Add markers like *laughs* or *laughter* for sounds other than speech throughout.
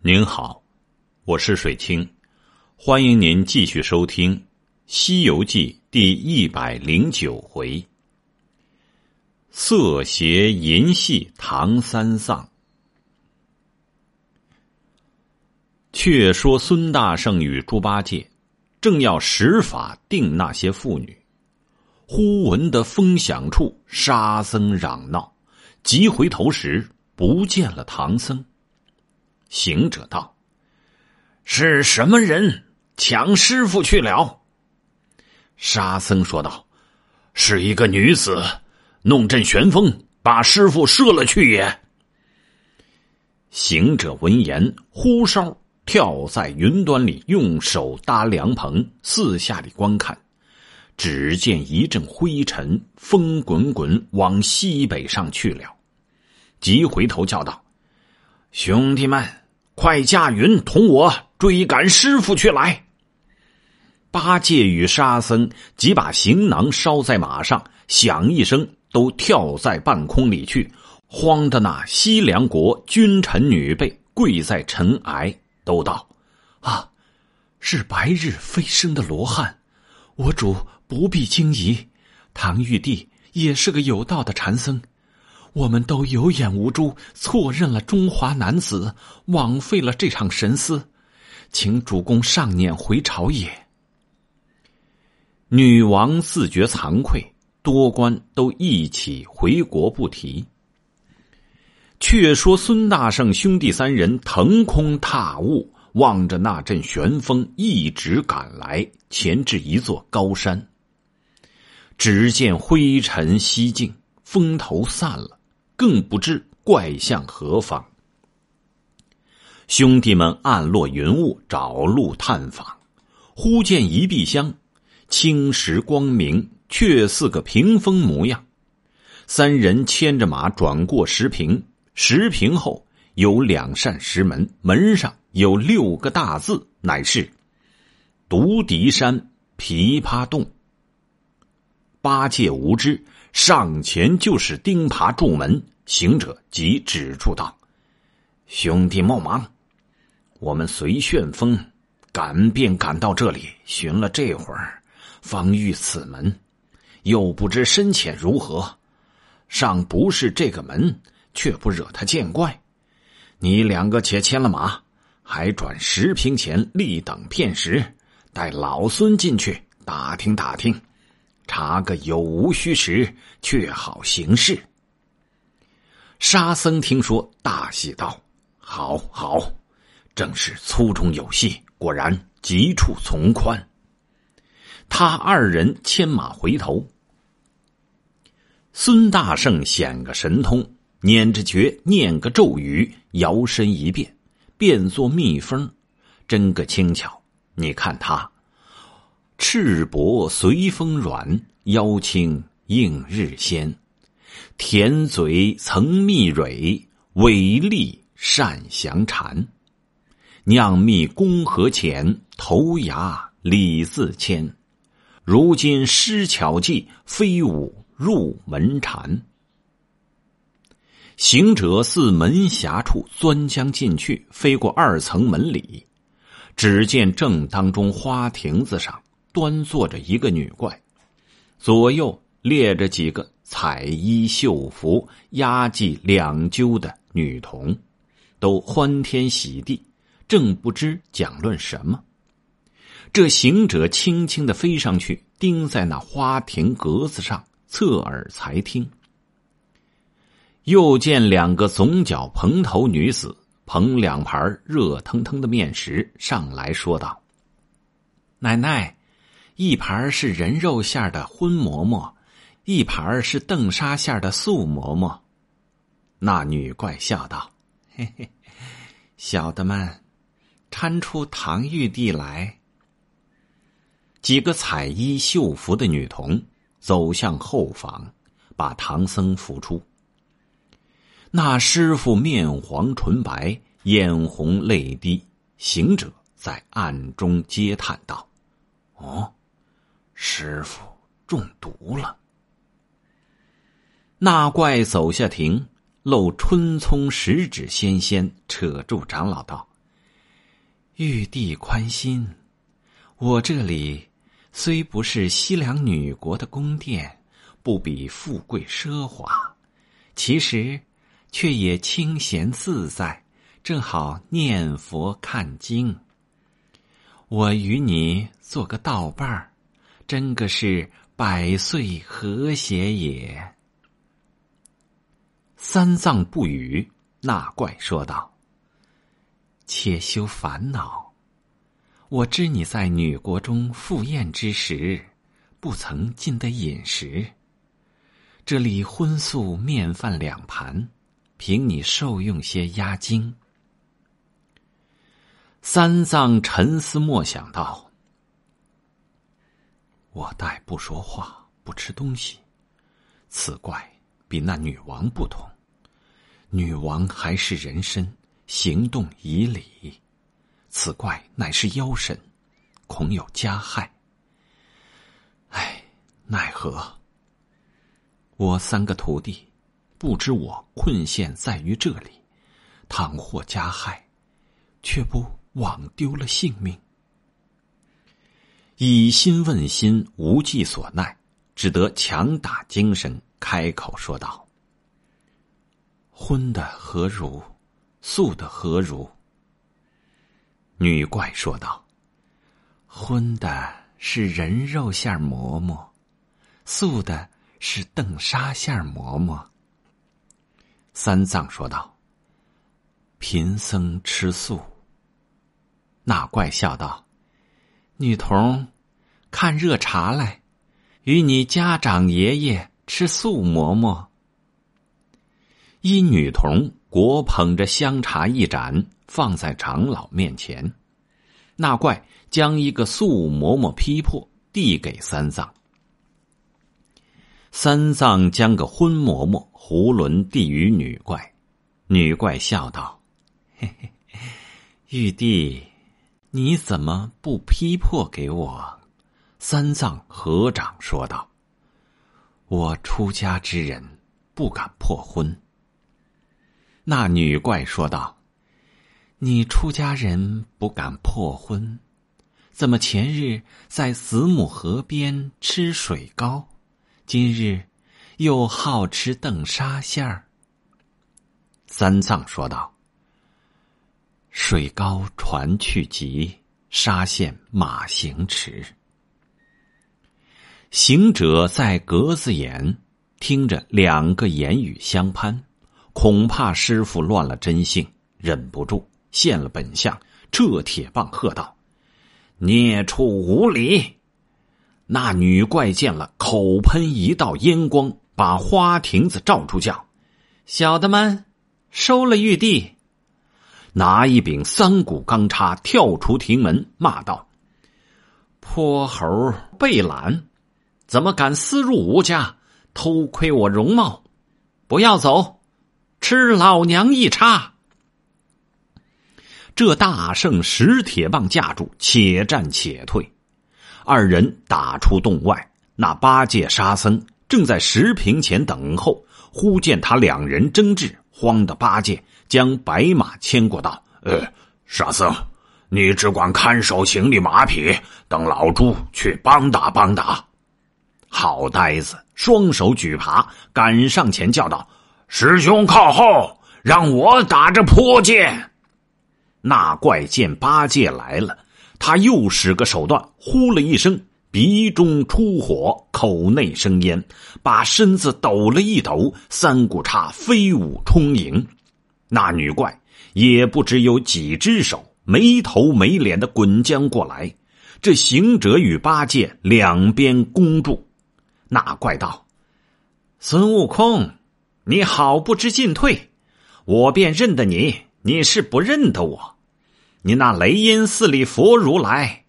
您好，我是水清，欢迎您继续收听《西游记》第一百零九回“色邪淫戏唐三藏”。却说孙大圣与猪八戒正要施法定那些妇女，忽闻得风响处沙僧嚷闹，急回头时不见了唐僧。行者道：“是什么人抢师傅去了？”沙僧说道：“是一个女子，弄阵旋风，把师傅射了去也。”行者闻言，呼哨跳在云端里，用手搭凉棚，四下里观看。只见一阵灰尘，风滚滚往西北上去了。急回头叫道：“兄弟们！”快驾云，同我追赶师傅去来。八戒与沙僧即把行囊捎在马上，响一声，都跳在半空里去，慌的那西凉国君臣女辈跪在尘埃，都道：“啊，是白日飞升的罗汉，我主不必惊疑。唐玉帝也是个有道的禅僧。”我们都有眼无珠，错认了中华男子，枉费了这场神思，请主公上辇回朝也。女王自觉惭愧，多官都一起回国不提。却说孙大圣兄弟三人腾空踏雾，望着那阵旋风，一直赶来，前至一座高山。只见灰尘西尽，风头散了。更不知怪向何方。兄弟们暗落云雾，找路探访，忽见一壁香，青石光明，却似个屏风模样。三人牵着马转过石屏，石屏后有两扇石门，门上有六个大字，乃是“独敌山琵琶洞”。八戒无知。上前就是钉耙住门，行者即止住道：“兄弟莫忙，我们随旋风赶便赶到这里，寻了这会儿，方遇此门，又不知深浅如何，尚不是这个门，却不惹他见怪。你两个且牵了马，还转石坪前立等片时，待老孙进去打听打听。”查个有无虚实，却好行事。沙僧听说，大喜道：“好好，正是粗中有细，果然急处从宽。”他二人牵马回头，孙大圣显个神通，捻着诀念个咒语，摇身一变，变作蜜蜂，真个轻巧。你看他。赤膊随风软，腰轻映日鲜。甜嘴曾蜜蕊，尾利善降蝉。酿蜜功何浅，头牙李自谦。如今施巧计，飞舞入门禅。行者自门峡处钻将进去，飞过二层门里，只见正当中花亭子上。端坐着一个女怪，左右列着几个彩衣绣服、压髻两揪的女童，都欢天喜地，正不知讲论什么。这行者轻轻的飞上去，钉在那花亭格子上，侧耳才听。又见两个总角蓬头女子捧两盘热腾腾的面食上来说道：“奶奶。”一盘是人肉馅的荤馍馍，一盘是豆沙馅的素馍馍。那女怪笑道：“嘿嘿，小的们，搀出唐玉帝来。”几个彩衣绣服的女童走向后房，把唐僧扶出。那师傅面黄唇白，眼红泪滴，行者在暗中嗟叹道：“哦。”师傅中毒了。那怪走下亭，露春葱十指纤纤，扯住长老道：“玉帝宽心，我这里虽不是西凉女国的宫殿，不比富贵奢华，其实却也清闲自在，正好念佛看经。我与你做个道伴儿，真个是百岁和谐也。三藏不语，那怪说道。且休烦恼，我知你在女国中赴宴之时，不曾进得饮食。这里荤素面饭两盘，凭你受用些压惊。三藏沉思默想道：“我待不说话，不吃东西，此怪比那女王不同。女王还是人身。”行动以礼，此怪乃是妖神，恐有加害。唉，奈何？我三个徒弟，不知我困陷在于这里，倘或加害，却不枉丢了性命。以心问心，无计所奈，只得强打精神，开口说道：“荤的何如？”素的何如？女怪说道：“荤的是人肉馅馍馍，素的是邓沙馅馍馍。”三藏说道：“贫僧吃素。”那怪笑道：“女童，看热茶来，与你家长爷爷吃素馍馍。”一女童。果捧着香茶一盏，放在长老面前。那怪将一个素馍馍劈破，递给三藏。三藏将个荤馍馍囫囵递与女怪。女怪笑道：“嘿嘿，玉帝，你怎么不劈破给我？”三藏合掌说道：“我出家之人，不敢破婚。”那女怪说道：“你出家人不敢破婚，怎么前日在子母河边吃水糕，今日又好吃邓沙馅儿？”三藏说道：“水高船去急，沙县马行迟。”行者在格子眼听着两个言语相攀。恐怕师傅乱了真性，忍不住现了本相，这铁棒喝道：“孽畜无礼！”那女怪见了，口喷一道烟光，把花亭子罩住，叫：“小的们，收了玉帝！”拿一柄三股钢叉，跳出亭门，骂道：“泼猴背懒，怎么敢私入吾家，偷窥我容貌？不要走！”吃老娘一叉！这大圣石铁棒架住，且战且退。二人打出洞外，那八戒、沙僧正在石坪前等候。忽见他两人争执，慌得八戒将白马牵过道：“呃，沙僧，你只管看守行李马匹，等老猪去帮打帮打。”好呆子，双手举耙，赶上前叫道。师兄靠后，让我打着坡剑。那怪见八戒来了，他又使个手段，呼了一声，鼻中出火，口内生烟，把身子抖了一抖，三股叉飞舞充盈。那女怪也不知有几只手，没头没脸的滚将过来。这行者与八戒两边攻住。那怪道：“孙悟空。”你好不知进退，我便认得你，你是不认得我。你那雷音寺里佛如来，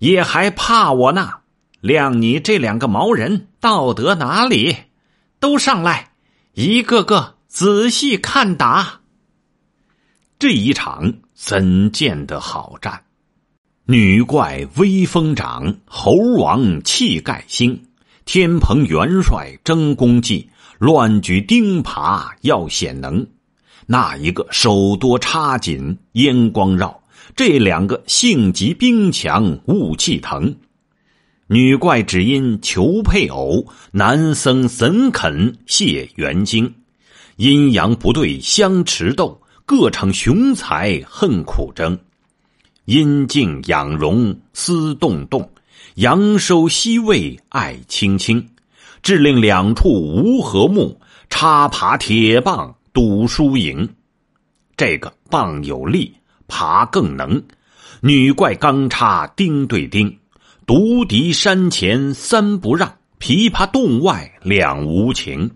也还怕我呢。谅你这两个毛人，道德哪里？都上来，一个个仔细看打。这一场怎见得好战？女怪威风长，猴王气盖星，天蓬元帅争功绩。乱举钉耙要显能，那一个手多插紧，烟光绕，这两个性急兵强，雾气腾。女怪只因求配偶，男僧怎肯谢元精？阴阳不对相持斗，各逞雄才恨苦争。阴静养荣思动动，阳收西魏爱青青。致令两处无和睦，插爬铁棒赌输赢。这个棒有力，爬更能。女怪钢叉钉对钉，独敌山前三不让，琵琶洞外两无情。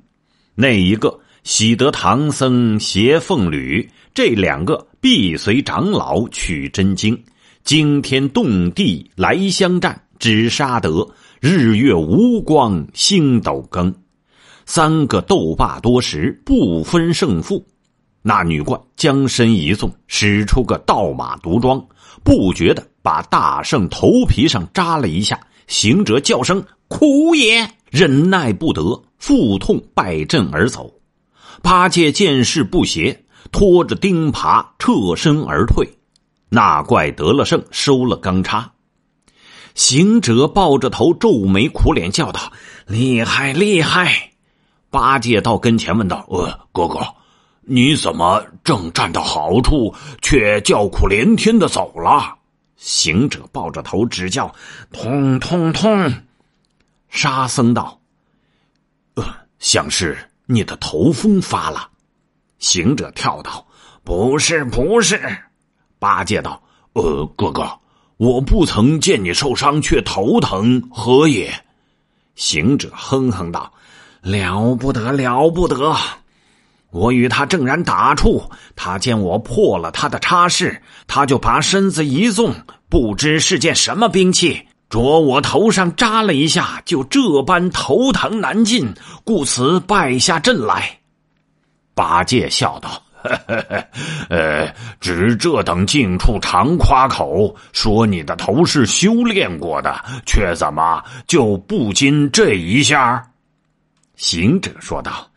那一个。喜得唐僧携凤履，这两个必随长老取真经，惊天动地来相战，只杀得日月无光，星斗更。三个斗罢多时，不分胜负。那女怪将身一纵，使出个倒马毒桩，不觉得把大圣头皮上扎了一下。行者叫声苦也，忍耐不得，腹痛败阵而走。八戒见势不协，拖着钉耙侧身而退。那怪得了胜，收了钢叉。行者抱着头，皱眉苦脸，叫道：“厉害，厉害！”八戒到跟前问道：“呃，哥哥，你怎么正站到好处，却叫苦连天的走了？”行者抱着头，直叫：“痛痛痛！”沙僧道：“呃，像是。”你的头风发了，行者跳道：“不是，不是。”八戒道：“呃，哥哥，我不曾见你受伤却头疼，何也？”行者哼哼道：“了不得，了不得！我与他正然打处，他见我破了他的差事，他就把身子一纵，不知是件什么兵器。”着我头上扎了一下，就这般头疼难禁，故此败下阵来。八戒笑道：“呵呵呵呃，只这等境处常夸口，说你的头是修炼过的，却怎么就不禁这一下？”行者说道：“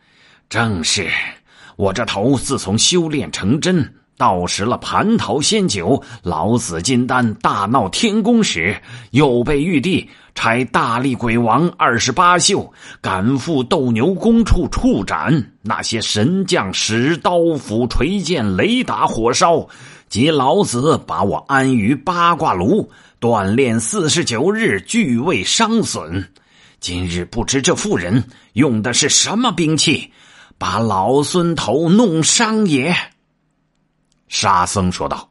正是，我这头自从修炼成真。”到时了蟠桃仙酒、老子金丹，大闹天宫时，又被玉帝差大力鬼王二十八宿赶赴斗牛宫处处斩那些神将，使刀斧、锤剑、雷打、火烧，及老子把我安于八卦炉锻炼四十九日，俱未伤损。今日不知这妇人用的是什么兵器，把老孙头弄伤也。沙僧说道：“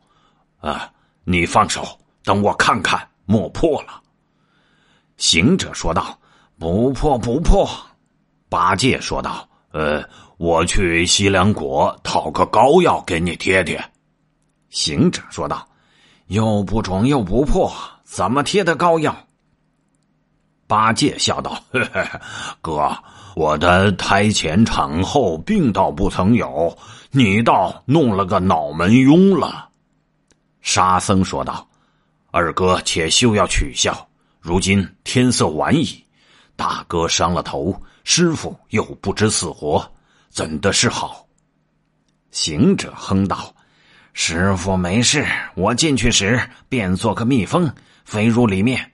啊，你放手，等我看看，莫破了。”行者说道：“不破不破。”八戒说道：“呃，我去西凉国讨个膏药给你贴贴。”行者说道：“又不肿又不破，怎么贴的膏药？”八戒笑道：“ *laughs* 呵呵哥，我的胎前产后病倒不曾有。”你倒弄了个脑门庸了，沙僧说道：“二哥且休要取笑，如今天色晚矣，大哥伤了头，师傅又不知死活，怎的是好？”行者哼道：“师傅没事，我进去时便做个蜜蜂，飞入里面，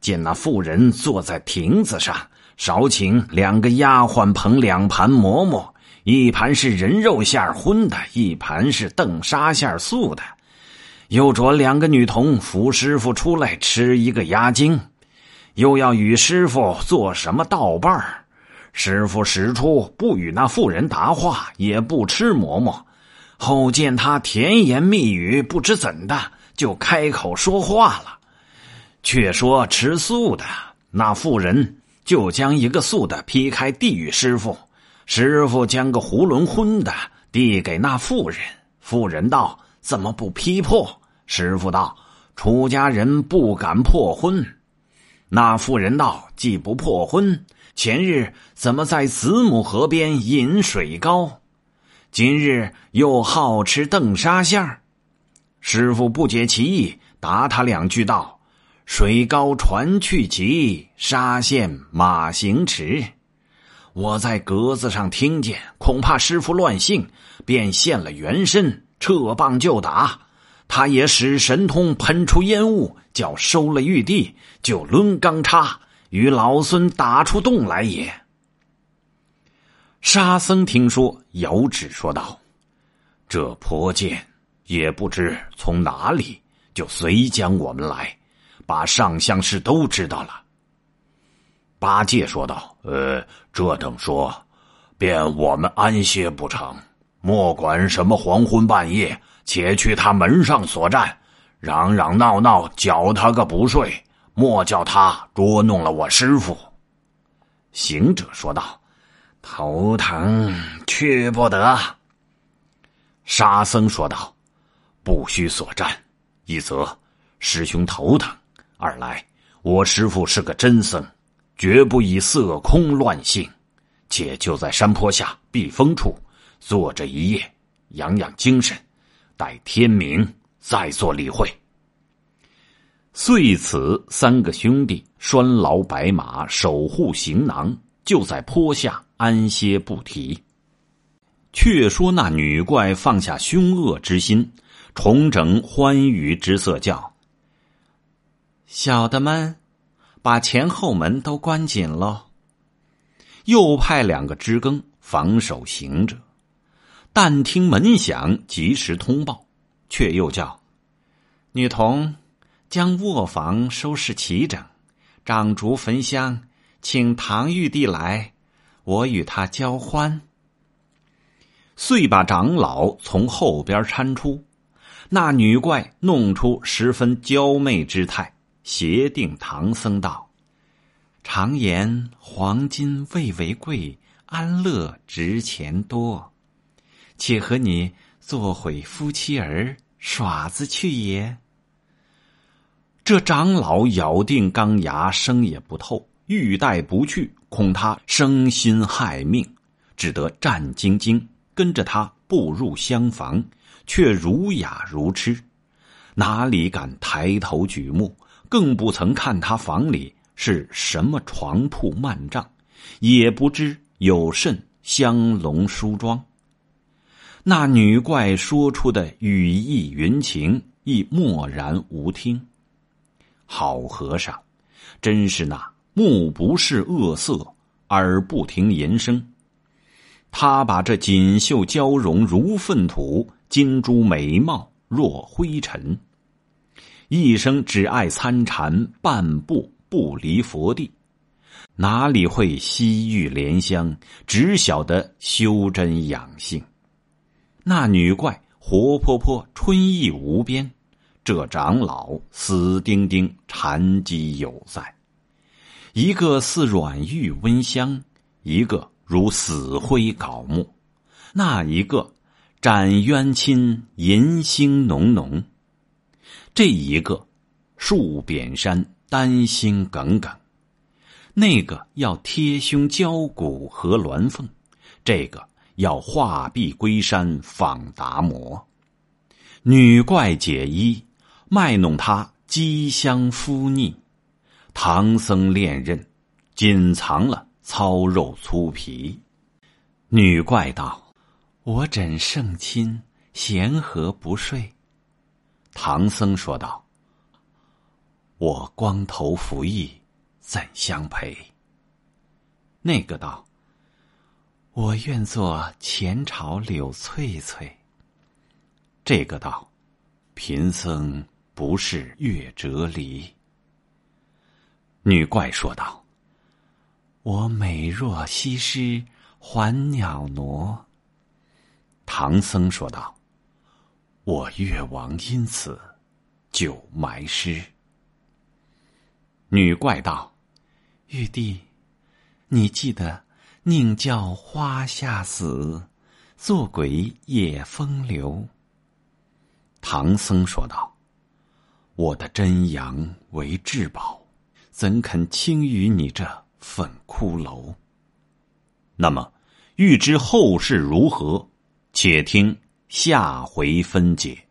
见那妇人坐在亭子上，少请两个丫鬟捧两盘馍馍。”一盘是人肉馅荤的，一盘是豆沙馅素的。又着两个女童扶师傅出来吃一个鸭精，又要与师傅做什么道伴师傅使出不与那妇人答话，也不吃馍馍。后见他甜言蜜语，不知怎的就开口说话了。却说吃素的那妇人就将一个素的劈开递与师傅。师傅将个囫囵荤的递给那妇人，妇人道：“怎么不劈破？”师傅道：“出家人不敢破荤。”那妇人道：“既不破荤，前日怎么在子母河边饮水高？今日又好吃邓沙馅儿？”师傅不解其意，答他两句道：“水高船去急，沙县马行迟。”我在格子上听见，恐怕师傅乱性，便现了原身，撤棒就打。他也使神通喷出烟雾，叫收了玉帝，就抡钢叉与老孙打出洞来也。沙僧听说，遥指说道：“这泼剑也不知从哪里就随将我们来，把上相事都知道了。”八戒说道：“呃，这等说，便我们安歇不成？莫管什么黄昏半夜。”且去他门上所站，嚷嚷闹闹，搅他个不睡，莫叫他捉弄了我师傅。行者说道：“头疼，去不得。”沙僧说道：“不须所战，一则师兄头疼，二来我师傅是个真僧，绝不以色空乱性，且就在山坡下避风处坐着一夜，养养精神。”待天明再做理会。遂此三个兄弟拴牢白马，守护行囊，就在坡下安歇不提。却说那女怪放下凶恶之心，重整欢愉之色，叫：“小的们，把前后门都关紧喽。”又派两个知更防守行者。但听门响，及时通报，却又叫女童将卧房收拾齐整，掌烛焚香，请唐玉帝来，我与他交欢。遂把长老从后边搀出，那女怪弄出十分娇媚之态，协定唐僧道：“常言黄金未为贵，安乐值钱多。”且和你做会夫妻儿耍子去也。这长老咬定钢牙，生也不透，欲带不去，恐他生心害命，只得战兢兢跟着他步入厢房，却儒雅如痴，哪里敢抬头举目，更不曾看他房里是什么床铺幔帐，也不知有甚香笼梳妆。那女怪说出的语意云情，亦默然无听。好和尚，真是那目不视恶色，耳不听言声。他把这锦绣娇容如粪土，金珠美貌若灰尘，一生只爱参禅，半步不离佛地，哪里会西域莲香？只晓得修真养性。那女怪活泼泼，春意无边；这长老死钉钉，禅机有在。一个似软玉温香，一个如死灰槁木；那一个斩冤亲，银星浓浓；这一个树扁山，丹心耿耿；那个要贴胸交骨和鸾凤；这个。要画壁归山访达摩，女怪解衣卖弄他机香敷腻，唐僧恋刃紧藏了糙肉粗皮。女怪道：“我枕圣亲，闲何不睡？”唐僧说道：“我光头服役，怎相陪？”那个道。我愿做前朝柳翠翠。这个道，贫僧不是月折离。女怪说道：“我美若西施还袅挪。”唐僧说道：“我越王因此就埋尸。”女怪道：“玉帝，你记得？”宁叫花下死，做鬼也风流。唐僧说道：“我的真阳为至宝，怎肯轻于你这粉骷髅？”那么，欲知后事如何，且听下回分解。